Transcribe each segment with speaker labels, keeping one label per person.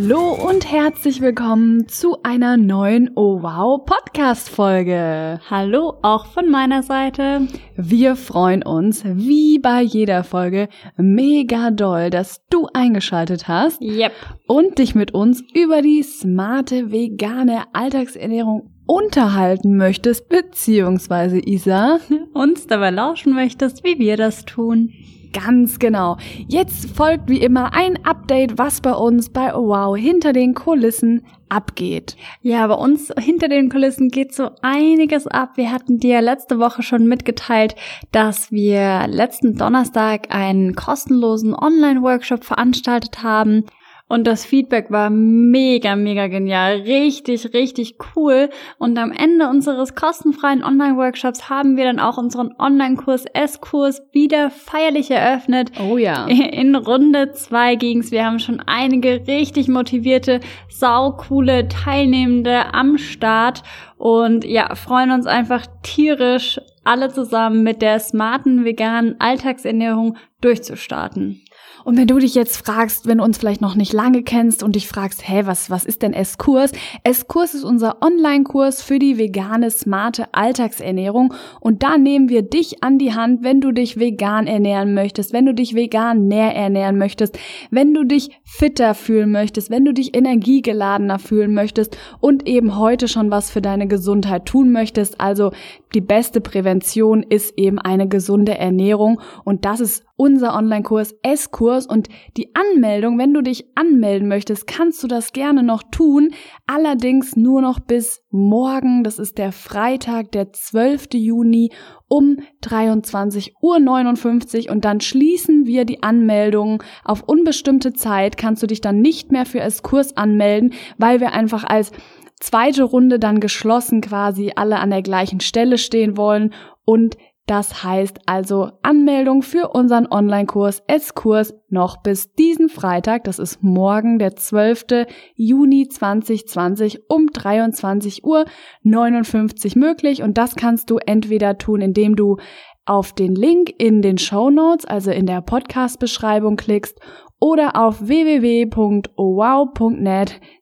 Speaker 1: Hallo und herzlich willkommen zu einer neuen Oh Wow Podcast Folge.
Speaker 2: Hallo auch von meiner Seite.
Speaker 1: Wir freuen uns, wie bei jeder Folge, mega doll, dass du eingeschaltet hast
Speaker 2: Yep.
Speaker 1: und dich mit uns über die smarte vegane Alltagsernährung unterhalten möchtest, beziehungsweise Isa.
Speaker 2: Uns dabei lauschen möchtest, wie wir das tun.
Speaker 1: Ganz genau. Jetzt folgt wie immer ein Update, was bei uns bei Oh Wow hinter den Kulissen abgeht.
Speaker 2: Ja, bei uns hinter den Kulissen geht so einiges ab. Wir hatten dir letzte Woche schon mitgeteilt, dass wir letzten Donnerstag einen kostenlosen Online-Workshop veranstaltet haben. Und das Feedback war mega, mega genial. Richtig, richtig cool. Und am Ende unseres kostenfreien Online-Workshops haben wir dann auch unseren Online-Kurs S-Kurs wieder feierlich eröffnet.
Speaker 1: Oh ja.
Speaker 2: In Runde zwei ging's. Wir haben schon einige richtig motivierte, saucoole Teilnehmende am Start und ja, freuen uns einfach tierisch, alle zusammen mit der smarten veganen Alltagsernährung durchzustarten.
Speaker 1: Und wenn du dich jetzt fragst, wenn du uns vielleicht noch nicht lange kennst und dich fragst, hä, was, was ist denn S-Kurs? S-Kurs ist unser Online-Kurs für die vegane, smarte Alltagsernährung. Und da nehmen wir dich an die Hand, wenn du dich vegan ernähren möchtest, wenn du dich vegan näher ernähren möchtest, wenn du dich fitter fühlen möchtest, wenn du dich energiegeladener fühlen möchtest und eben heute schon was für deine Gesundheit tun möchtest. Also die beste Prävention ist eben eine gesunde Ernährung. Und das ist unser Online-Kurs S-Kurs und die Anmeldung, wenn du dich anmelden möchtest, kannst du das gerne noch tun. Allerdings nur noch bis morgen, das ist der Freitag, der 12. Juni um 23.59 Uhr und dann schließen wir die Anmeldung auf unbestimmte Zeit. Kannst du dich dann nicht mehr für S-Kurs anmelden, weil wir einfach als zweite Runde dann geschlossen quasi alle an der gleichen Stelle stehen wollen und das heißt also Anmeldung für unseren Online-Kurs S-Kurs noch bis diesen Freitag, das ist morgen, der 12. Juni 2020 um 23 Uhr 59 möglich und das kannst du entweder tun, indem du auf den Link in den Show Notes, also in der Podcast-Beschreibung klickst oder auf www.owow.net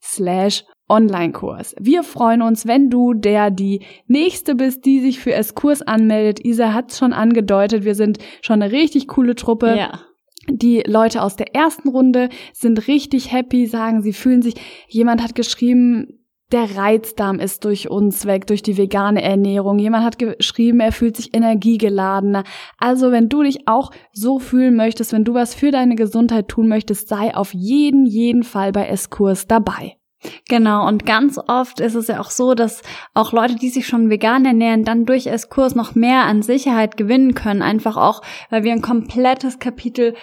Speaker 1: slash Online-Kurs. Wir freuen uns, wenn du der die nächste bist, die sich für S-Kurs anmeldet. Isa hat es schon angedeutet, wir sind schon eine richtig coole Truppe.
Speaker 2: Ja.
Speaker 1: Die Leute aus der ersten Runde sind richtig happy, sagen, sie fühlen sich, jemand hat geschrieben, der Reizdarm ist durch uns weg, durch die vegane Ernährung. Jemand hat geschrieben, er fühlt sich energiegeladener. Also wenn du dich auch so fühlen möchtest, wenn du was für deine Gesundheit tun möchtest, sei auf jeden, jeden Fall bei S-Kurs dabei.
Speaker 2: Genau, und ganz oft ist es ja auch so, dass auch Leute, die sich schon vegan ernähren, dann durch S-Kurs noch mehr an Sicherheit gewinnen können. Einfach auch, weil wir ein komplettes Kapitel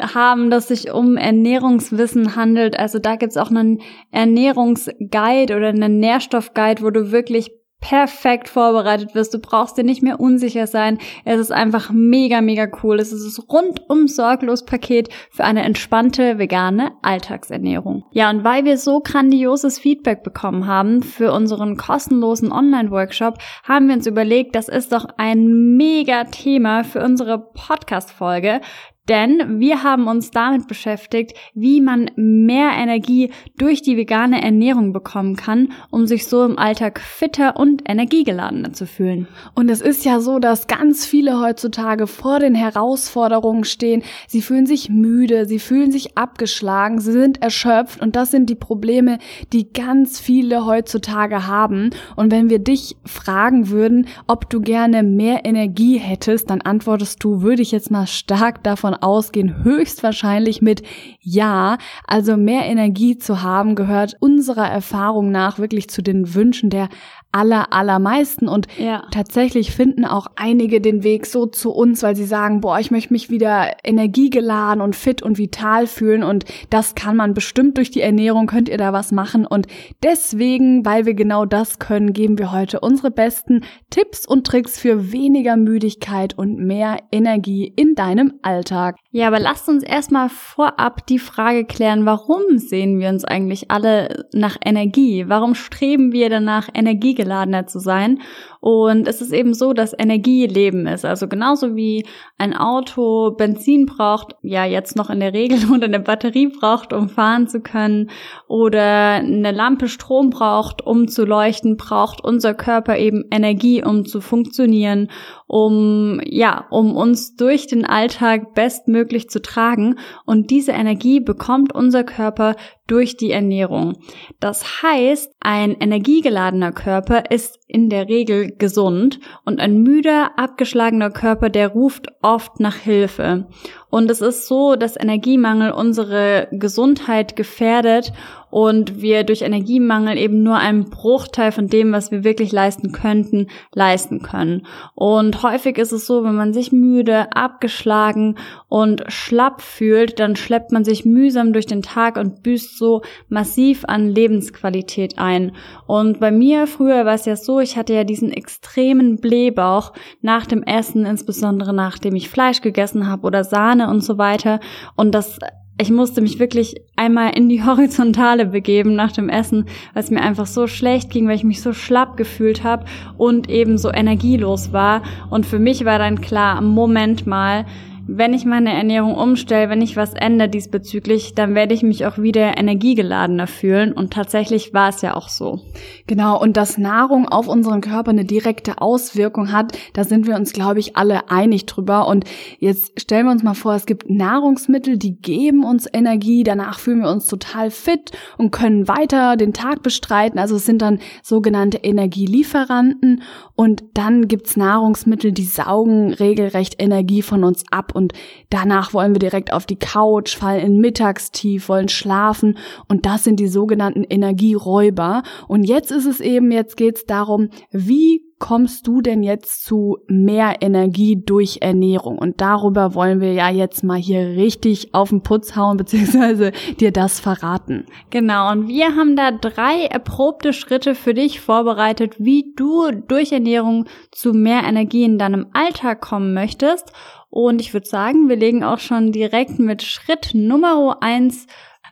Speaker 2: haben, das sich um Ernährungswissen handelt. Also da gibt's auch einen Ernährungsguide oder einen Nährstoffguide, wo du wirklich perfekt vorbereitet wirst. Du brauchst dir nicht mehr unsicher sein. Es ist einfach mega, mega cool. Es ist das rundum sorglos Paket für eine entspannte vegane Alltagsernährung. Ja, und weil wir so grandioses Feedback bekommen haben für unseren kostenlosen Online-Workshop, haben wir uns überlegt, das ist doch ein mega Thema für unsere Podcast-Folge. Denn wir haben uns damit beschäftigt, wie man mehr Energie durch die vegane Ernährung bekommen kann, um sich so im Alltag fitter und energiegeladener zu fühlen.
Speaker 1: Und es ist ja so, dass ganz viele heutzutage vor den Herausforderungen stehen. Sie fühlen sich müde, sie fühlen sich abgeschlagen, sie sind erschöpft und das sind die Probleme, die ganz viele heutzutage haben. Und wenn wir dich fragen würden, ob du gerne mehr Energie hättest, dann antwortest du, würde ich jetzt mal stark davon ausgehen, höchstwahrscheinlich mit Ja. Also mehr Energie zu haben gehört unserer Erfahrung nach wirklich zu den Wünschen der aller, allermeisten. Und ja. tatsächlich finden auch einige den Weg so zu uns, weil sie sagen, boah, ich möchte mich wieder energiegeladen und fit und vital fühlen. Und das kann man bestimmt durch die Ernährung, könnt ihr da was machen. Und deswegen, weil wir genau das können, geben wir heute unsere besten Tipps und Tricks für weniger Müdigkeit und mehr Energie in deinem Alltag.
Speaker 2: Ja, aber lasst uns erstmal vorab die Frage klären, warum sehen wir uns eigentlich alle nach Energie? Warum streben wir danach, energiegeladener zu sein? Und es ist eben so, dass Energie Leben ist. Also genauso wie ein Auto Benzin braucht, ja jetzt noch in der Regel oder eine Batterie braucht, um fahren zu können, oder eine Lampe Strom braucht, um zu leuchten, braucht unser Körper eben Energie, um zu funktionieren, um ja, um uns durch den Alltag bestmöglich zu tragen. Und diese Energie bekommt unser Körper durch die Ernährung. Das heißt, ein energiegeladener Körper ist in der Regel gesund und ein müder, abgeschlagener Körper, der ruft oft nach Hilfe. Und es ist so, dass Energiemangel unsere Gesundheit gefährdet und wir durch Energiemangel eben nur einen Bruchteil von dem, was wir wirklich leisten könnten, leisten können. Und häufig ist es so, wenn man sich müde, abgeschlagen und schlapp fühlt, dann schleppt man sich mühsam durch den Tag und büßt so massiv an Lebensqualität ein. Und bei mir früher war es ja so, ich hatte ja diesen extremen Blähbauch nach dem Essen, insbesondere nachdem ich Fleisch gegessen habe oder Sahne und so weiter. Und das ich musste mich wirklich einmal in die Horizontale begeben nach dem Essen, weil es mir einfach so schlecht ging, weil ich mich so schlapp gefühlt habe und eben so energielos war. Und für mich war dann klar, Moment mal, wenn ich meine Ernährung umstelle, wenn ich was ändere diesbezüglich, dann werde ich mich auch wieder energiegeladener fühlen. Und tatsächlich war es ja auch so.
Speaker 1: Genau, und dass Nahrung auf unseren Körper eine direkte Auswirkung hat, da sind wir uns, glaube ich, alle einig drüber. Und jetzt stellen wir uns mal vor, es gibt Nahrungsmittel, die geben uns Energie, danach fühlen wir uns total fit und können weiter den Tag bestreiten. Also es sind dann sogenannte Energielieferanten. Und dann gibt's Nahrungsmittel, die saugen regelrecht Energie von uns ab und danach wollen wir direkt auf die Couch, fallen in Mittagstief, wollen schlafen und das sind die sogenannten Energieräuber. Und jetzt ist es eben, jetzt geht's darum, wie kommst du denn jetzt zu mehr Energie durch Ernährung? Und darüber wollen wir ja jetzt mal hier richtig auf den Putz hauen, beziehungsweise dir das verraten.
Speaker 2: Genau, und wir haben da drei erprobte Schritte für dich vorbereitet, wie du durch Ernährung zu mehr Energie in deinem Alltag kommen möchtest. Und ich würde sagen, wir legen auch schon direkt mit Schritt Nummer eins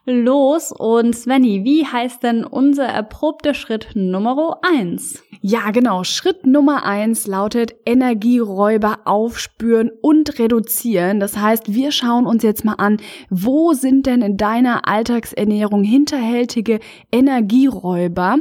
Speaker 2: los. Und Svenny, wie heißt denn unser erprobter Schritt Nummer eins?
Speaker 1: Ja, genau. Schritt Nummer eins lautet Energieräuber aufspüren und reduzieren. Das heißt, wir schauen uns jetzt mal an, wo sind denn in deiner Alltagsernährung hinterhältige Energieräuber?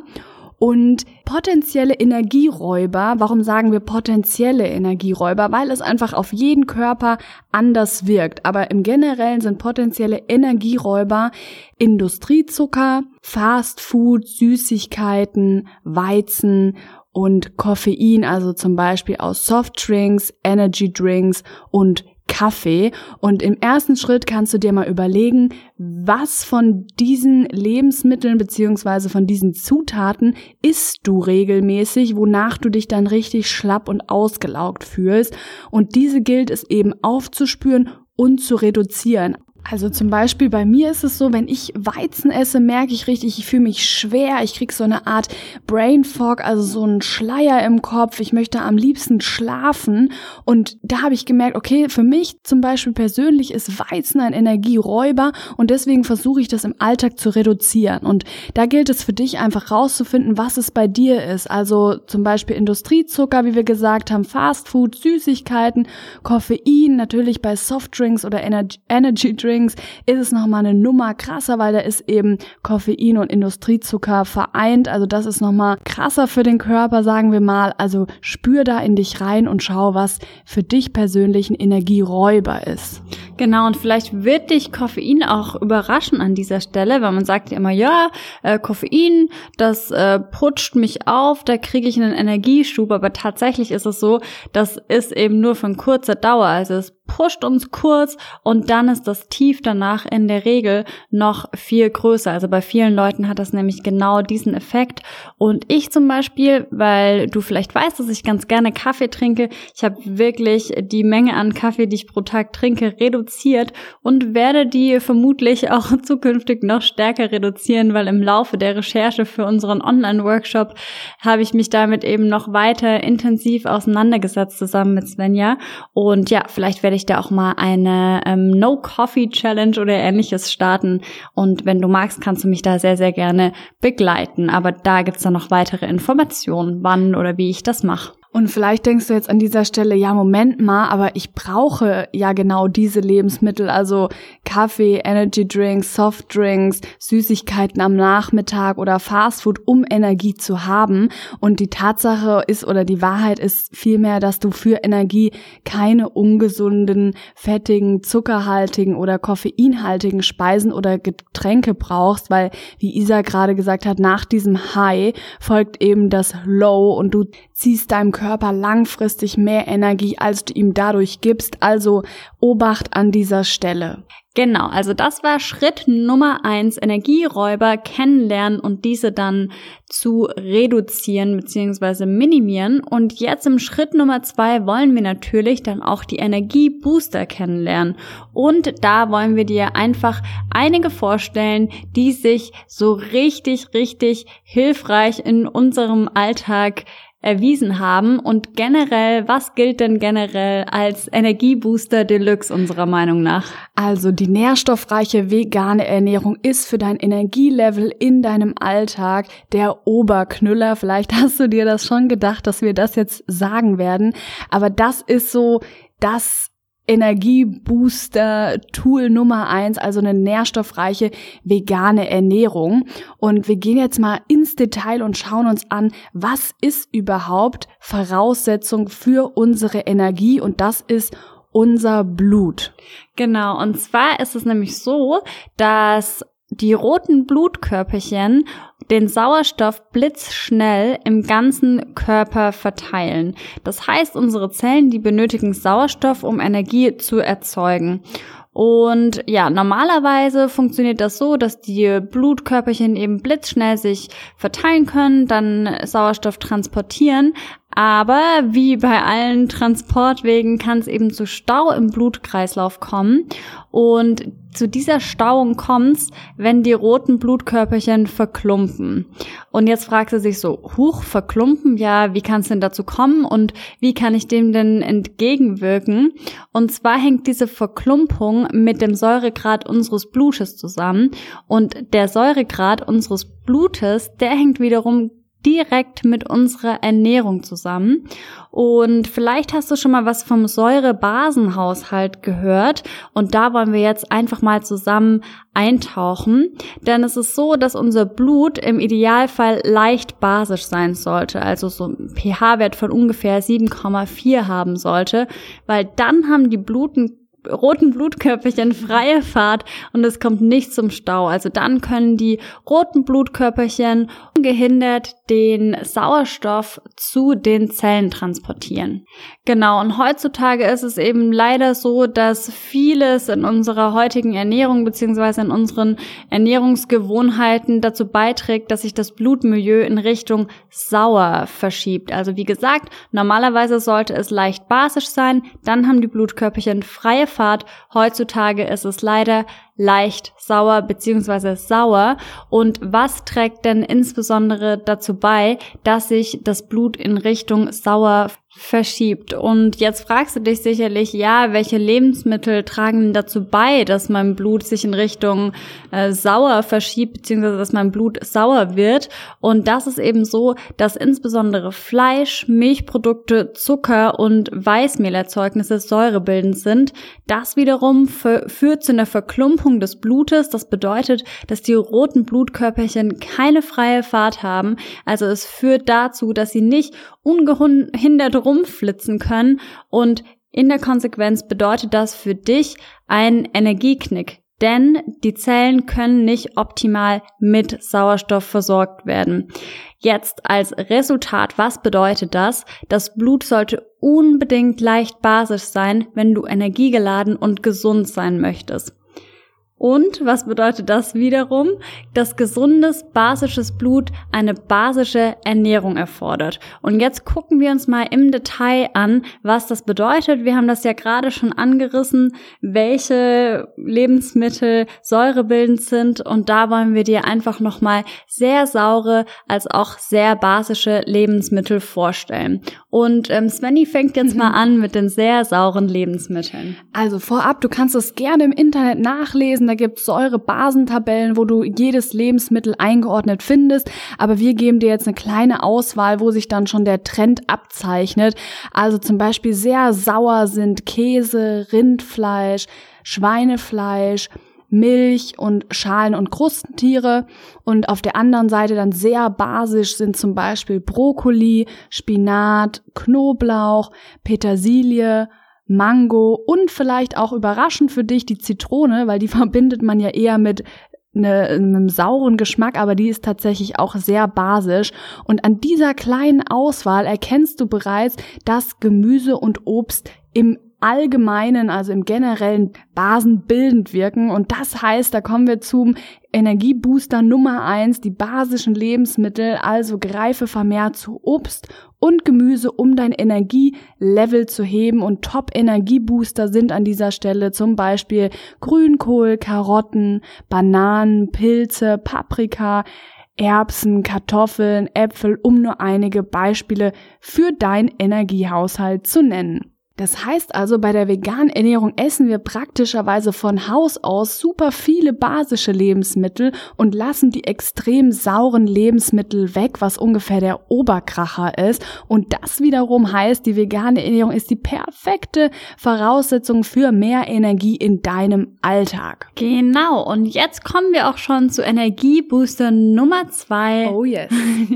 Speaker 1: Und potenzielle Energieräuber, warum sagen wir potenzielle Energieräuber? Weil es einfach auf jeden Körper anders wirkt. Aber im Generellen sind potenzielle Energieräuber Industriezucker, Fast Food, Süßigkeiten, Weizen und Koffein, also zum Beispiel aus Softdrinks, Energy Drinks und Kaffee. Und im ersten Schritt kannst du dir mal überlegen, was von diesen Lebensmitteln beziehungsweise von diesen Zutaten isst du regelmäßig, wonach du dich dann richtig schlapp und ausgelaugt fühlst. Und diese gilt es eben aufzuspüren und zu reduzieren. Also zum Beispiel bei mir ist es so, wenn ich Weizen esse, merke ich richtig, ich fühle mich schwer, ich krieg so eine Art Brain Fog, also so einen Schleier im Kopf, ich möchte am liebsten schlafen. Und da habe ich gemerkt, okay, für mich zum Beispiel persönlich ist Weizen ein Energieräuber und deswegen versuche ich das im Alltag zu reduzieren. Und da gilt es für dich einfach rauszufinden, was es bei dir ist, also zum Beispiel Industriezucker, wie wir gesagt haben, Fast Food, Süßigkeiten, Koffein, natürlich bei Softdrinks oder Energy Drinks, Drinks ist es nochmal eine Nummer krasser, weil da ist eben Koffein und Industriezucker vereint. Also das ist nochmal krasser für den Körper, sagen wir mal. Also spür da in dich rein und schau, was für dich persönlich ein Energieräuber ist.
Speaker 2: Genau, und vielleicht wird dich Koffein auch überraschen an dieser Stelle, weil man sagt ja immer, ja, äh, Koffein, das äh, putscht mich auf, da kriege ich einen Energieschub, aber tatsächlich ist es so, das ist eben nur von kurzer Dauer. Also es pusht uns kurz und dann ist das Tief danach in der Regel noch viel größer. Also bei vielen Leuten hat das nämlich genau diesen Effekt. Und ich zum Beispiel, weil du vielleicht weißt, dass ich ganz gerne Kaffee trinke, ich habe wirklich die Menge an Kaffee, die ich pro Tag trinke, reduziert und werde die vermutlich auch zukünftig noch stärker reduzieren, weil im Laufe der Recherche für unseren Online-Workshop habe ich mich damit eben noch weiter intensiv auseinandergesetzt zusammen mit Svenja. Und ja, vielleicht werde ich da auch mal eine ähm, No-Coffee-Challenge oder ähnliches starten. Und wenn du magst, kannst du mich da sehr, sehr gerne begleiten. Aber da gibt's dann noch weitere Informationen, wann oder wie ich das mache.
Speaker 1: Und vielleicht denkst du jetzt an dieser Stelle, ja, Moment mal, aber ich brauche ja genau diese Lebensmittel, also Kaffee, Energy Drinks, Soft Drinks, Süßigkeiten am Nachmittag oder Fastfood, um Energie zu haben. Und die Tatsache ist oder die Wahrheit ist vielmehr, dass du für Energie keine ungesunden, fettigen, zuckerhaltigen oder koffeinhaltigen Speisen oder Getränke brauchst, weil, wie Isa gerade gesagt hat, nach diesem High folgt eben das Low und du ziehst deinem Körper langfristig mehr Energie, als du ihm dadurch gibst. Also Obacht an dieser Stelle.
Speaker 2: Genau, also das war Schritt Nummer eins, Energieräuber kennenlernen und diese dann zu reduzieren bzw. minimieren. Und jetzt im Schritt Nummer zwei wollen wir natürlich dann auch die Energiebooster kennenlernen. Und da wollen wir dir einfach einige vorstellen, die sich so richtig, richtig hilfreich in unserem Alltag erwiesen haben. Und generell, was gilt denn generell als Energiebooster Deluxe unserer Meinung nach?
Speaker 1: Also die nährstoffreiche vegane Ernährung ist für dein Energielevel in deinem Alltag der Oberknüller. Vielleicht hast du dir das schon gedacht, dass wir das jetzt sagen werden. Aber das ist so das Energiebooster-Tool Nummer eins, also eine nährstoffreiche vegane Ernährung. Und wir gehen jetzt mal ins Detail und schauen uns an, was ist überhaupt Voraussetzung für unsere Energie und das ist unser Blut.
Speaker 2: Genau, und zwar ist es nämlich so, dass die roten Blutkörperchen den Sauerstoff blitzschnell im ganzen Körper verteilen. Das heißt, unsere Zellen, die benötigen Sauerstoff, um Energie zu erzeugen. Und ja, normalerweise funktioniert das so, dass die Blutkörperchen eben blitzschnell sich verteilen können, dann Sauerstoff transportieren. Aber wie bei allen Transportwegen kann es eben zu Stau im Blutkreislauf kommen. Und zu dieser Stauung kommt's, wenn die roten Blutkörperchen verklumpen. Und jetzt fragt sie sich so, huch, verklumpen? Ja, wie kann es denn dazu kommen und wie kann ich dem denn entgegenwirken? Und zwar hängt diese Verklumpung mit dem Säuregrad unseres Blutes zusammen. Und der Säuregrad unseres Blutes, der hängt wiederum direkt mit unserer Ernährung zusammen. Und vielleicht hast du schon mal was vom Säure-Basen-Haushalt gehört. Und da wollen wir jetzt einfach mal zusammen eintauchen. Denn es ist so, dass unser Blut im Idealfall leicht basisch sein sollte. Also so ein pH-Wert von ungefähr 7,4 haben sollte. Weil dann haben die Bluten roten Blutkörperchen freie Fahrt und es kommt nicht zum Stau. Also dann können die roten Blutkörperchen ungehindert den Sauerstoff zu den Zellen transportieren. Genau, und heutzutage ist es eben leider so, dass vieles in unserer heutigen Ernährung beziehungsweise in unseren Ernährungsgewohnheiten dazu beiträgt, dass sich das Blutmilieu in Richtung sauer verschiebt. Also wie gesagt, normalerweise sollte es leicht basisch sein, dann haben die Blutkörperchen freie Fahrt. Heutzutage ist es leider leicht sauer beziehungsweise sauer. Und was trägt denn insbesondere dazu bei, dass sich das Blut in Richtung sauer verschiebt. Und jetzt fragst du dich sicherlich, ja, welche Lebensmittel tragen dazu bei, dass mein Blut sich in Richtung äh, sauer verschiebt, beziehungsweise dass mein Blut sauer wird. Und das ist eben so, dass insbesondere Fleisch, Milchprodukte, Zucker und Weißmehlerzeugnisse säurebildend sind. Das wiederum führt zu einer Verklumpung des Blutes. Das bedeutet, dass die roten Blutkörperchen keine freie Fahrt haben. Also es führt dazu, dass sie nicht ungehindert rumflitzen können und in der Konsequenz bedeutet das für dich einen Energieknick. denn die Zellen können nicht optimal mit Sauerstoff versorgt werden. Jetzt als Resultat, was bedeutet das? Das Blut sollte unbedingt leicht basisch sein, wenn du energiegeladen und gesund sein möchtest. Und was bedeutet das wiederum? Dass gesundes, basisches Blut eine basische Ernährung erfordert. Und jetzt gucken wir uns mal im Detail an, was das bedeutet. Wir haben das ja gerade schon angerissen, welche Lebensmittel säurebildend sind. Und da wollen wir dir einfach nochmal sehr saure als auch sehr basische Lebensmittel vorstellen. Und ähm, Svenny fängt jetzt mal an mit den sehr sauren Lebensmitteln.
Speaker 1: Also vorab, du kannst es gerne im Internet nachlesen. Da gibt es Säure-Basentabellen, wo du jedes Lebensmittel eingeordnet findest. Aber wir geben dir jetzt eine kleine Auswahl, wo sich dann schon der Trend abzeichnet. Also zum Beispiel sehr sauer sind Käse, Rindfleisch, Schweinefleisch, Milch und Schalen- und Krustentiere. Und auf der anderen Seite dann sehr basisch sind zum Beispiel Brokkoli, Spinat, Knoblauch, Petersilie, Mango und vielleicht auch überraschend für dich die Zitrone, weil die verbindet man ja eher mit eine, einem sauren Geschmack, aber die ist tatsächlich auch sehr basisch. Und an dieser kleinen Auswahl erkennst du bereits, dass Gemüse und Obst im allgemeinen, also im generellen basenbildend wirken. Und das heißt, da kommen wir zum Energiebooster Nummer eins, die basischen Lebensmittel, also greife vermehrt zu Obst und Gemüse, um dein Energielevel zu heben. Und Top-Energiebooster sind an dieser Stelle zum Beispiel Grünkohl, Karotten, Bananen, Pilze, Paprika, Erbsen, Kartoffeln, Äpfel, um nur einige Beispiele für dein Energiehaushalt zu nennen. Das heißt also, bei der veganen Ernährung essen wir praktischerweise von Haus aus super viele basische Lebensmittel und lassen die extrem sauren Lebensmittel weg, was ungefähr der Oberkracher ist. Und das wiederum heißt, die vegane Ernährung ist die perfekte Voraussetzung für mehr Energie in deinem Alltag.
Speaker 2: Genau. Und jetzt kommen wir auch schon zu Energiebooster Nummer zwei.
Speaker 1: Oh yes.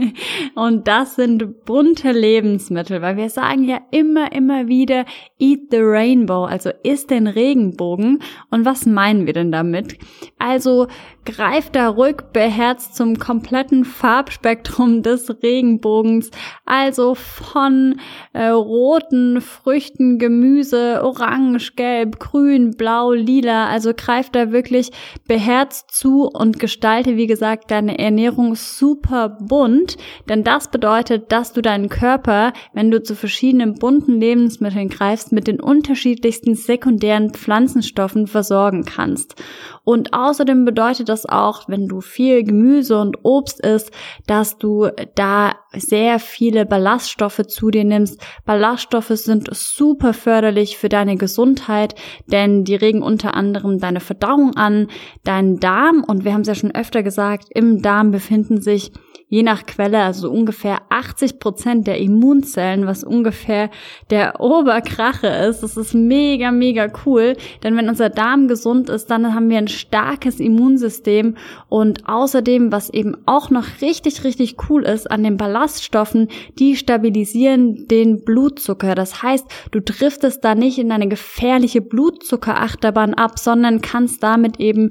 Speaker 2: und das sind bunte Lebensmittel, weil wir sagen ja immer, immer wieder, Eat the Rainbow, also isst den Regenbogen. Und was meinen wir denn damit? Also greift da ruhig beherzt zum kompletten Farbspektrum des Regenbogens, also von äh, roten Früchten, Gemüse, orange, gelb, grün, blau, lila, also greift da wirklich beherzt zu und gestalte, wie gesagt, deine Ernährung super bunt, denn das bedeutet, dass du deinen Körper, wenn du zu verschiedenen bunten Lebensmitteln greifst, mit den unterschiedlichsten sekundären Pflanzenstoffen versorgen kannst. Und außerdem bedeutet das auch, wenn du viel Gemüse und Obst isst, dass du da sehr viele Ballaststoffe zu dir nimmst. Ballaststoffe sind super förderlich für deine Gesundheit, denn die regen unter anderem deine Verdauung an, deinen Darm und wir haben es ja schon öfter gesagt, im Darm befinden sich je nach Quelle, also ungefähr 80 Prozent der Immunzellen, was ungefähr der Oberkrache ist. Das ist mega, mega cool, denn wenn unser Darm gesund ist, dann haben wir ein starkes Immunsystem und außerdem, was eben auch noch richtig, richtig cool ist an den Ballaststoffen, die stabilisieren den Blutzucker. Das heißt, du driftest da nicht in eine gefährliche Blutzuckerachterbahn ab, sondern kannst damit eben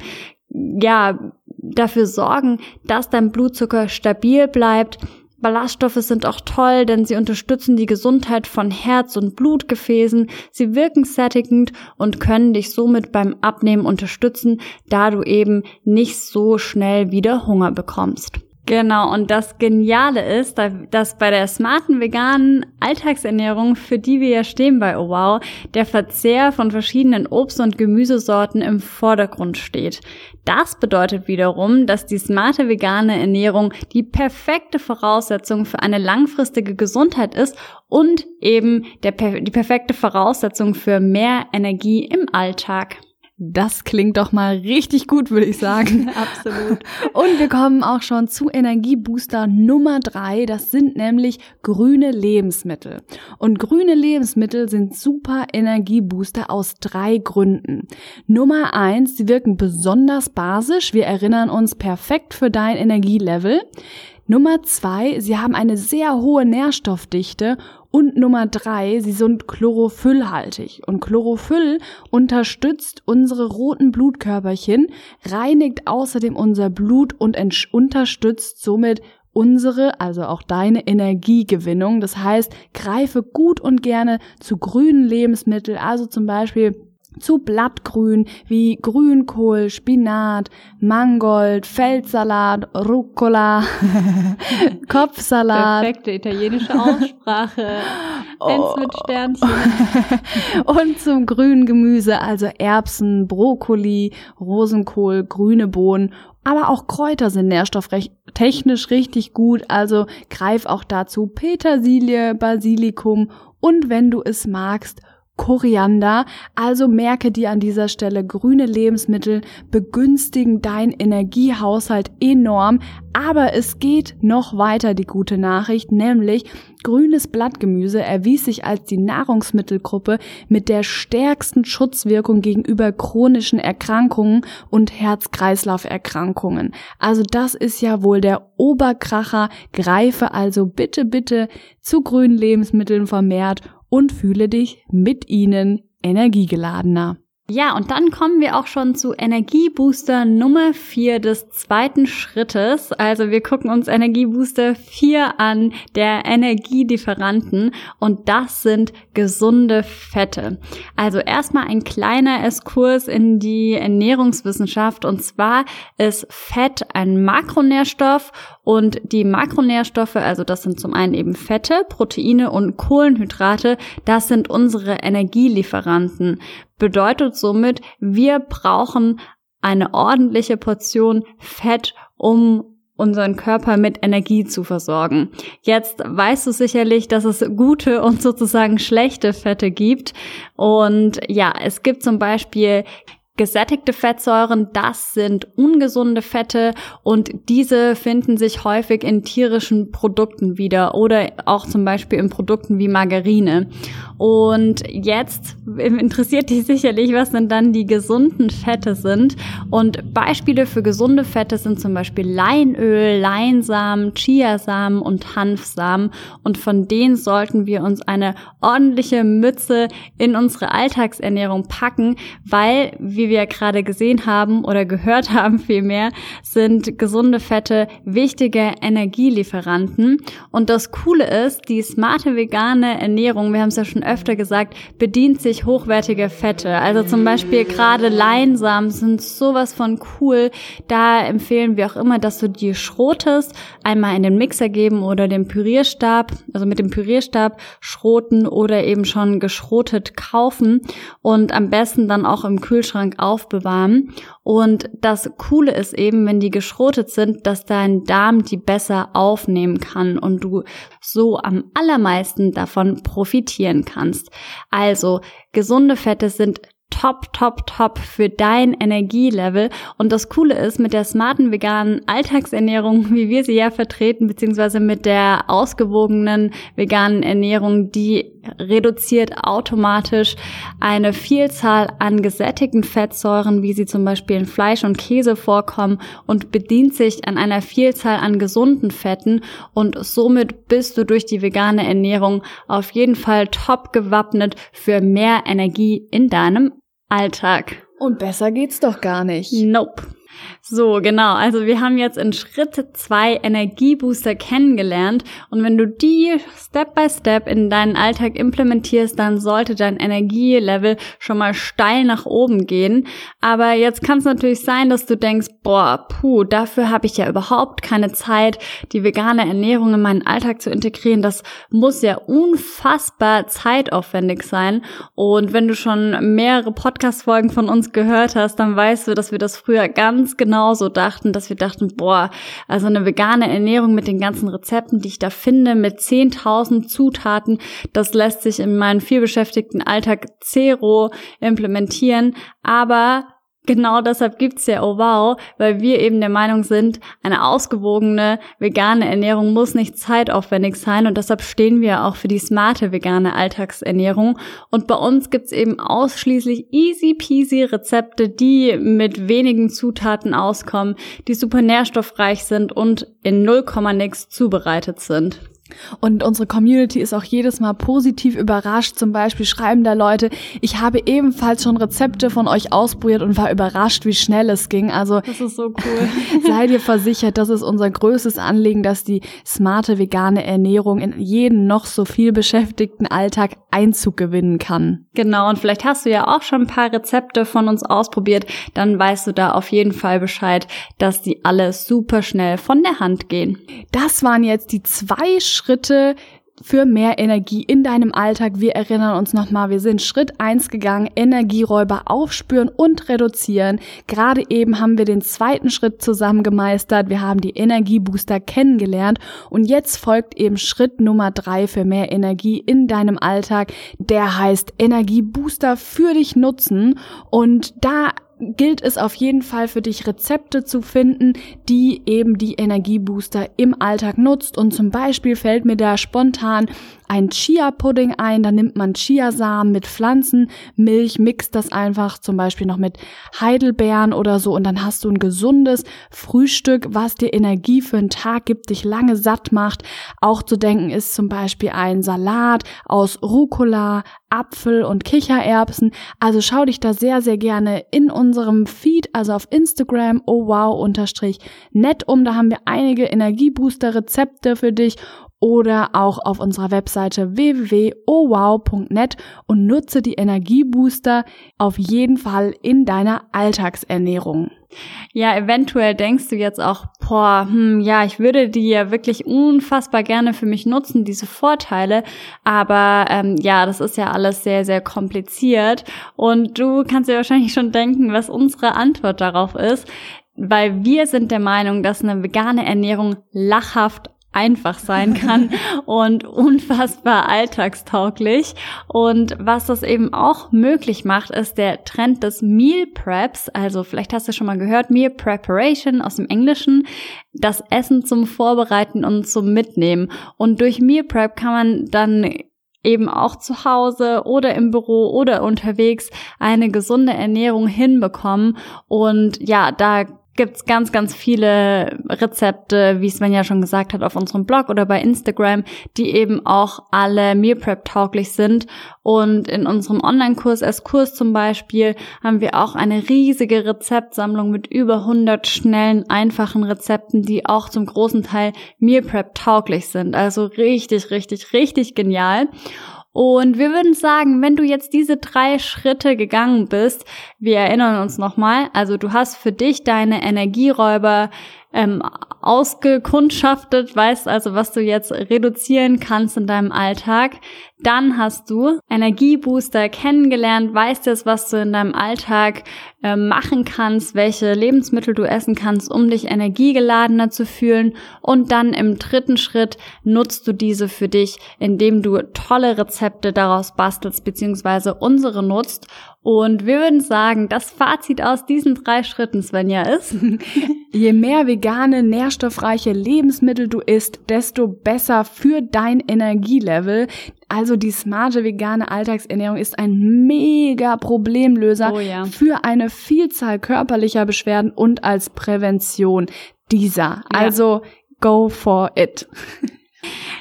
Speaker 2: ja, dafür sorgen, dass dein Blutzucker stabil bleibt. Ballaststoffe sind auch toll, denn sie unterstützen die Gesundheit von Herz- und Blutgefäßen. Sie wirken sättigend und können dich somit beim Abnehmen unterstützen, da du eben nicht so schnell wieder Hunger bekommst. Genau, und das Geniale ist, dass bei der smarten veganen Alltagsernährung, für die wir ja stehen bei Oh Wow, der Verzehr von verschiedenen Obst- und Gemüsesorten im Vordergrund steht. Das bedeutet wiederum, dass die smarte vegane Ernährung die perfekte Voraussetzung für eine langfristige Gesundheit ist und eben der, die perfekte Voraussetzung für mehr Energie im Alltag.
Speaker 1: Das klingt doch mal richtig gut, würde ich sagen.
Speaker 2: Absolut.
Speaker 1: Und wir kommen auch schon zu Energiebooster Nummer drei. Das sind nämlich grüne Lebensmittel. Und grüne Lebensmittel sind super Energiebooster aus drei Gründen. Nummer eins, sie wirken besonders basisch. Wir erinnern uns perfekt für dein Energielevel. Nummer zwei, sie haben eine sehr hohe Nährstoffdichte Und Nummer drei, sie sind chlorophyllhaltig. Und Chlorophyll unterstützt unsere roten Blutkörperchen, reinigt außerdem unser Blut und unterstützt somit unsere, also auch deine Energiegewinnung. Das heißt, greife gut und gerne zu grünen Lebensmitteln, also zum Beispiel zu Blattgrün wie Grünkohl, Spinat, Mangold, Feldsalat, Rucola, Kopfsalat.
Speaker 2: Perfekte italienische Aussprache. Eins oh. mit Sternchen.
Speaker 1: Und zum grünen Gemüse, also Erbsen, Brokkoli, Rosenkohl, grüne Bohnen aber auch Kräuter sind nährstofftechnisch richtig gut, also greif auch dazu Petersilie, Basilikum und wenn du es magst, Koriander. Also merke dir an dieser Stelle, grüne Lebensmittel begünstigen deinen Energiehaushalt enorm. Aber es geht noch weiter, die gute Nachricht, nämlich grünes Blattgemüse erwies sich als die Nahrungsmittelgruppe mit der stärksten Schutzwirkung gegenüber chronischen Erkrankungen und Herz-Kreislauf-Erkrankungen. Also das ist ja wohl der Oberkracher. Greife also bitte, bitte zu grünen Lebensmitteln vermehrt und fühle dich mit ihnen energiegeladener.
Speaker 2: Ja, und dann kommen wir auch schon zu Energiebooster Nummer 4 des zweiten Schrittes. Also wir gucken uns Energiebooster 4 an, der Energiedifferanten. Und das sind gesunde Fette. Also erstmal ein kleiner Eskurs in die Ernährungswissenschaft. Und zwar ist Fett ein Makronährstoff und die Makronährstoffe, also das sind zum einen eben Fette, Proteine und Kohlenhydrate, das sind unsere Energielieferanten. Bedeutet somit, wir brauchen eine ordentliche Portion Fett, um unseren Körper mit Energie zu versorgen. Jetzt weißt du sicherlich, dass es gute und sozusagen schlechte Fette gibt. Und ja, es gibt zum Beispiel Gesättigte Fettsäuren, das sind ungesunde Fette und diese finden sich häufig in tierischen Produkten wieder oder auch zum Beispiel in Produkten wie Margarine. Und jetzt interessiert dich sicherlich, was denn dann die gesunden Fette sind. Und Beispiele für gesunde Fette sind zum Beispiel Leinöl, Leinsamen, Chiasamen und Hanfsamen. Und von denen sollten wir uns eine ordentliche Mütze in unsere Alltagsernährung packen, weil, wie wie wir gerade gesehen haben oder gehört haben vielmehr, sind gesunde Fette wichtige Energielieferanten. Und das Coole ist, die smarte vegane Ernährung, wir haben es ja schon öfter gesagt, bedient sich hochwertiger Fette. Also zum Beispiel gerade Leinsamen sind sowas von cool. Da empfehlen wir auch immer, dass du die schrotest, einmal in den Mixer geben oder den Pürierstab, also mit dem Pürierstab schroten oder eben schon geschrotet kaufen und am besten dann auch im Kühlschrank aufbewahren. Und das Coole ist eben, wenn die geschrotet sind, dass dein Darm die besser aufnehmen kann und du so am allermeisten davon profitieren kannst. Also gesunde Fette sind top, top, top für dein Energielevel. Und das Coole ist, mit der smarten veganen Alltagsernährung, wie wir sie ja vertreten, beziehungsweise mit der ausgewogenen veganen Ernährung, die reduziert automatisch eine Vielzahl an gesättigten Fettsäuren, wie sie zum Beispiel in Fleisch und Käse vorkommen und bedient sich an einer Vielzahl an gesunden Fetten und somit bist du durch die vegane Ernährung auf jeden Fall top gewappnet für mehr Energie in deinem Alltag.
Speaker 1: Und besser geht's doch gar nicht.
Speaker 2: Nope. So, genau. Also wir haben jetzt in Schritt zwei Energiebooster kennengelernt. Und wenn du die Step by Step in deinen Alltag implementierst, dann sollte dein Energielevel schon mal steil nach oben gehen. Aber jetzt kann es natürlich sein, dass du denkst, boah, puh, dafür habe ich ja überhaupt keine Zeit, die vegane Ernährung in meinen Alltag zu integrieren. Das muss ja unfassbar zeitaufwendig sein. Und wenn du schon mehrere Podcast-Folgen von uns gehört hast, dann weißt du, dass wir das früher ganz genau genauso dachten, dass wir dachten, boah, also eine vegane Ernährung mit den ganzen Rezepten, die ich da finde, mit 10.000 Zutaten, das lässt sich in meinen vielbeschäftigten Alltag zero implementieren. Aber genau deshalb gibt's ja Oh Wow, weil wir eben der Meinung sind, eine ausgewogene vegane Ernährung muss nicht zeitaufwendig sein und deshalb stehen wir auch für die smarte vegane Alltagsernährung. Und bei uns gibt's eben ausschließlich easy peasy Rezepte, die mit wenigen Zutaten auskommen, die super nährstoffreich sind und in 0, nix zubereitet sind.
Speaker 1: Und unsere Community ist auch jedes Mal positiv überrascht. Zum Beispiel schreiben da Leute, ich habe ebenfalls schon Rezepte von euch ausprobiert und war überrascht, wie schnell es ging. Also
Speaker 2: das ist so cool.
Speaker 1: sei dir versichert, das ist unser größtes Anliegen, dass die smarte vegane Ernährung in jeden noch so viel beschäftigten Alltag Einzug gewinnen kann.
Speaker 2: Genau. Und vielleicht hast du ja auch schon ein paar Rezepte von uns ausprobiert. Dann weißt du da auf jeden Fall Bescheid, dass die alle super schnell von der Hand gehen.
Speaker 1: Das waren jetzt die zwei Schritte für mehr Energie in deinem Alltag. Wir erinnern uns nochmal, wir sind Schritt eins gegangen, Energieräuber aufspüren und reduzieren. Gerade eben haben wir den zweiten Schritt zusammen gemeistert. Wir haben die Energiebooster kennengelernt und jetzt folgt eben Schritt Nummer drei für mehr Energie in deinem Alltag. Der heißt Energiebooster für dich nutzen und da gilt es auf jeden Fall für dich Rezepte zu finden, die eben die Energiebooster im Alltag nutzt. Und zum Beispiel fällt mir da spontan ein Chia-Pudding ein. Da nimmt man Chiasamen mit Pflanzenmilch, mixt das einfach zum Beispiel noch mit Heidelbeeren oder so und dann hast du ein gesundes Frühstück, was dir Energie für einen Tag gibt, dich lange satt macht. Auch zu denken ist zum Beispiel ein Salat aus Rucola, Apfel und Kichererbsen. Also schau dich da sehr, sehr gerne in unserem Feed, also auf Instagram, oh wow, unterstrich nett um. Da haben wir einige Energiebooster-Rezepte für dich oder auch auf unserer Webseite www.owow.net und nutze die Energiebooster auf jeden Fall in deiner Alltagsernährung.
Speaker 2: Ja, eventuell denkst du jetzt auch, boah, hm, ja, ich würde die ja wirklich unfassbar gerne für mich nutzen, diese Vorteile. Aber ähm, ja, das ist ja alles sehr, sehr kompliziert. Und du kannst dir wahrscheinlich schon denken, was unsere Antwort darauf ist. Weil wir sind der Meinung, dass eine vegane Ernährung lachhaft einfach sein kann und unfassbar alltagstauglich. Und was das eben auch möglich macht, ist der Trend des Meal Preps. Also vielleicht hast du schon mal gehört, Meal Preparation aus dem Englischen. Das Essen zum Vorbereiten und zum Mitnehmen. Und durch Meal Prep kann man dann eben auch zu Hause oder im Büro oder unterwegs eine gesunde Ernährung hinbekommen. Und ja, da gibt's ganz, ganz viele Rezepte, wie Sven ja schon gesagt hat, auf unserem Blog oder bei Instagram, die eben auch alle Meal Prep tauglich sind. Und in unserem Online-Kurs als Kurs zum Beispiel haben wir auch eine riesige Rezeptsammlung mit über 100 schnellen, einfachen Rezepten, die auch zum großen Teil Meal Prep tauglich sind. Also richtig, richtig, richtig genial. Und wir würden sagen, wenn du jetzt diese drei Schritte gegangen bist, wir erinnern uns nochmal, also du hast für dich deine Energieräuber ähm, ausgekundschaftet, weißt also, was du jetzt reduzieren kannst in deinem Alltag. Dann hast du Energiebooster kennengelernt, weißt jetzt, was du in deinem Alltag äh, machen kannst, welche Lebensmittel du essen kannst, um dich energiegeladener zu fühlen. Und dann im dritten Schritt nutzt du diese für dich, indem du tolle Rezepte daraus bastelst, beziehungsweise unsere nutzt und wir würden sagen, das Fazit aus diesen drei Schritten, Svenja, ist,
Speaker 1: je mehr vegane, nährstoffreiche Lebensmittel du isst, desto besser für dein Energielevel. Also die smarte vegane Alltagsernährung ist ein mega Problemlöser oh ja. für eine Vielzahl körperlicher Beschwerden und als Prävention dieser. Ja. Also go for it.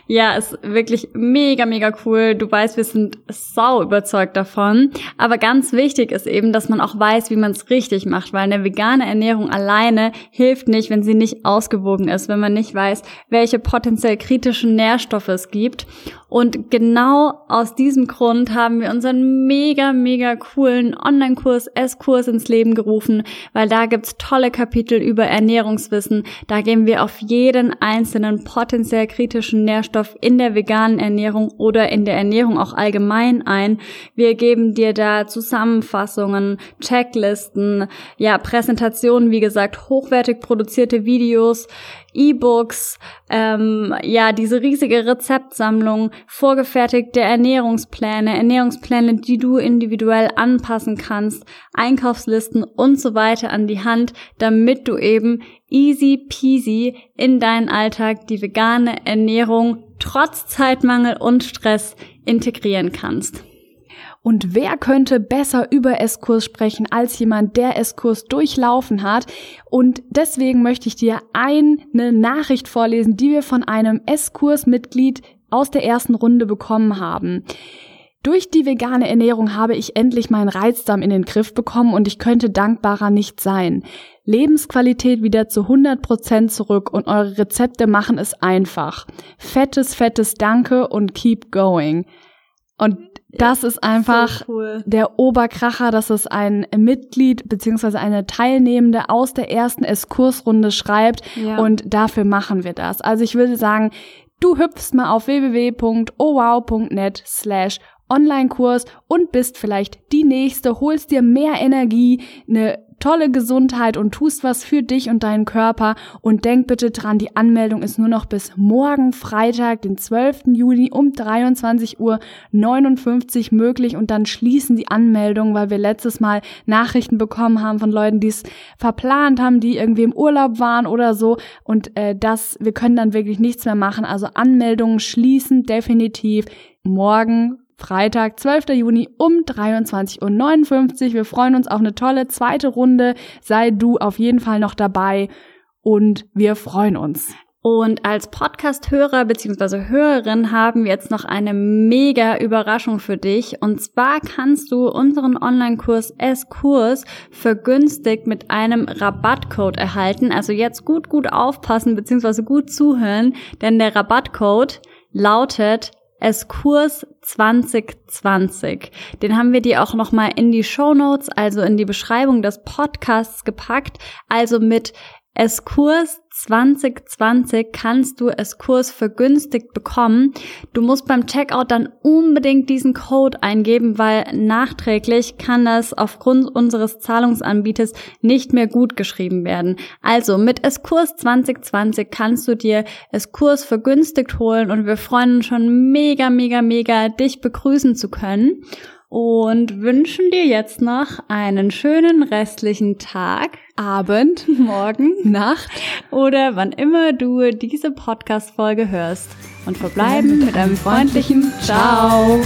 Speaker 2: Ja, ist wirklich mega, mega cool. Du weißt, wir sind sau überzeugt davon. Aber ganz wichtig ist eben, dass man auch weiß, wie man es richtig macht, weil eine vegane Ernährung alleine hilft nicht, wenn sie nicht ausgewogen ist, wenn man nicht weiß, welche potenziell kritischen Nährstoffe es gibt. Und genau aus diesem Grund haben wir unseren mega, mega coolen Online-Kurs, S-Kurs ins Leben gerufen, weil da gibt's tolle Kapitel über Ernährungswissen. Da gehen wir auf jeden einzelnen potenziell kritischen Nährstoff in der veganen Ernährung oder in der Ernährung auch allgemein ein. Wir geben dir da Zusammenfassungen, Checklisten, ja, Präsentationen, wie gesagt, hochwertig produzierte Videos, E-Books, ähm, ja, diese riesige Rezeptsammlung, vorgefertigte Ernährungspläne, Ernährungspläne, die du individuell anpassen kannst, Einkaufslisten und so weiter an die Hand, damit du eben easy peasy in deinen Alltag die vegane Ernährung trotz Zeitmangel und Stress integrieren kannst.
Speaker 1: Und wer könnte besser über S-Kurs sprechen als jemand, der S-Kurs durchlaufen hat? Und deswegen möchte ich dir eine Nachricht vorlesen, die wir von einem S-Kurs-Mitglied aus der ersten Runde bekommen haben. Durch die vegane Ernährung habe ich endlich meinen Reizdarm in den Griff bekommen und ich könnte dankbarer nicht sein. Lebensqualität wieder zu 100% zurück und eure Rezepte machen es einfach. Fettes, fettes Danke und keep going. Und das ist einfach so cool. der Oberkracher, dass es ein Mitglied beziehungsweise eine Teilnehmende aus der ersten S-Kursrunde schreibt ja. und dafür machen wir das. Also ich würde sagen, du hüpfst mal auf www.owow.net slash Online-Kurs und bist vielleicht die nächste, holst dir mehr Energie, eine tolle Gesundheit und tust was für dich und deinen Körper. Und denk bitte dran, die Anmeldung ist nur noch bis morgen Freitag, den 12. Juni um 23 Uhr 59 möglich und dann schließen die Anmeldungen, weil wir letztes Mal Nachrichten bekommen haben von Leuten, die es verplant haben, die irgendwie im Urlaub waren oder so. Und äh, das, wir können dann wirklich nichts mehr machen. Also Anmeldungen schließen definitiv morgen Freitag, 12. Juni um 23.59 Uhr. Wir freuen uns auf eine tolle zweite Runde. Sei du auf jeden Fall noch dabei und wir freuen uns.
Speaker 2: Und als Podcast-Hörer bzw. Hörerin haben wir jetzt noch eine mega Überraschung für dich. Und zwar kannst du unseren Online-Kurs S-Kurs vergünstigt mit einem Rabattcode erhalten. Also jetzt gut, gut aufpassen bzw. gut zuhören, denn der Rabattcode lautet Eskurs 2020. Den haben wir dir auch nochmal in die Show Notes, also in die Beschreibung des Podcasts gepackt. Also mit Eskurs 2020 kannst du Eskurs vergünstigt bekommen. Du musst beim Checkout dann unbedingt diesen Code eingeben, weil nachträglich kann das aufgrund unseres Zahlungsanbieters nicht mehr gut geschrieben werden. Also mit Eskurs 2020 kannst du dir Eskurs vergünstigt holen und wir freuen uns schon mega, mega, mega, dich begrüßen zu können und wünschen dir jetzt noch einen schönen restlichen Tag,
Speaker 1: Abend,
Speaker 2: Morgen, Nacht oder wann immer du diese Podcast-Folge hörst und verbleiben mit einem freundlichen Ciao.